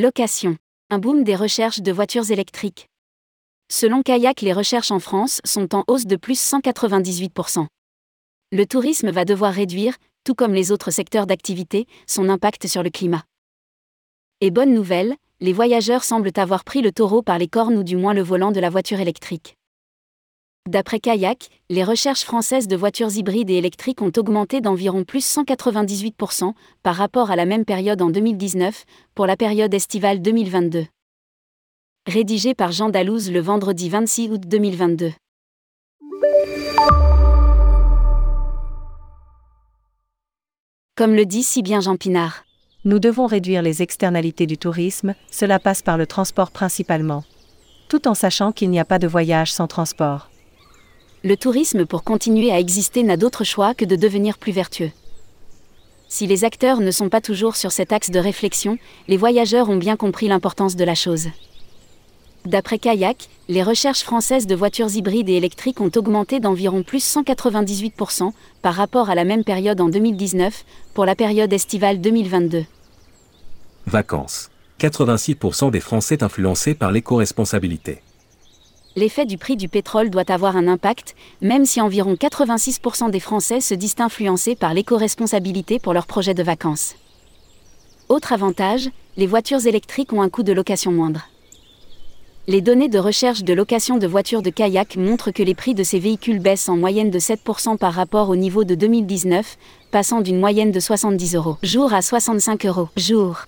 Location. Un boom des recherches de voitures électriques. Selon Kayak, les recherches en France sont en hausse de plus 198%. Le tourisme va devoir réduire, tout comme les autres secteurs d'activité, son impact sur le climat. Et bonne nouvelle, les voyageurs semblent avoir pris le taureau par les cornes ou du moins le volant de la voiture électrique. D'après Kayak, les recherches françaises de voitures hybrides et électriques ont augmenté d'environ plus 198% par rapport à la même période en 2019, pour la période estivale 2022. Rédigé par Jean Dalouse le vendredi 26 août 2022. Comme le dit si bien Jean Pinard. Nous devons réduire les externalités du tourisme, cela passe par le transport principalement. Tout en sachant qu'il n'y a pas de voyage sans transport le tourisme pour continuer à exister n'a d'autre choix que de devenir plus vertueux. Si les acteurs ne sont pas toujours sur cet axe de réflexion, les voyageurs ont bien compris l'importance de la chose. D'après Kayak, les recherches françaises de voitures hybrides et électriques ont augmenté d'environ plus 198% par rapport à la même période en 2019, pour la période estivale 2022. Vacances. 86% des Français influencés par l'éco-responsabilité l'effet du prix du pétrole doit avoir un impact, même si environ 86% des Français se disent influencés par l'éco-responsabilité pour leurs projets de vacances. Autre avantage, les voitures électriques ont un coût de location moindre. Les données de recherche de location de voitures de kayak montrent que les prix de ces véhicules baissent en moyenne de 7% par rapport au niveau de 2019, passant d'une moyenne de 70 euros jour à 65 euros jour.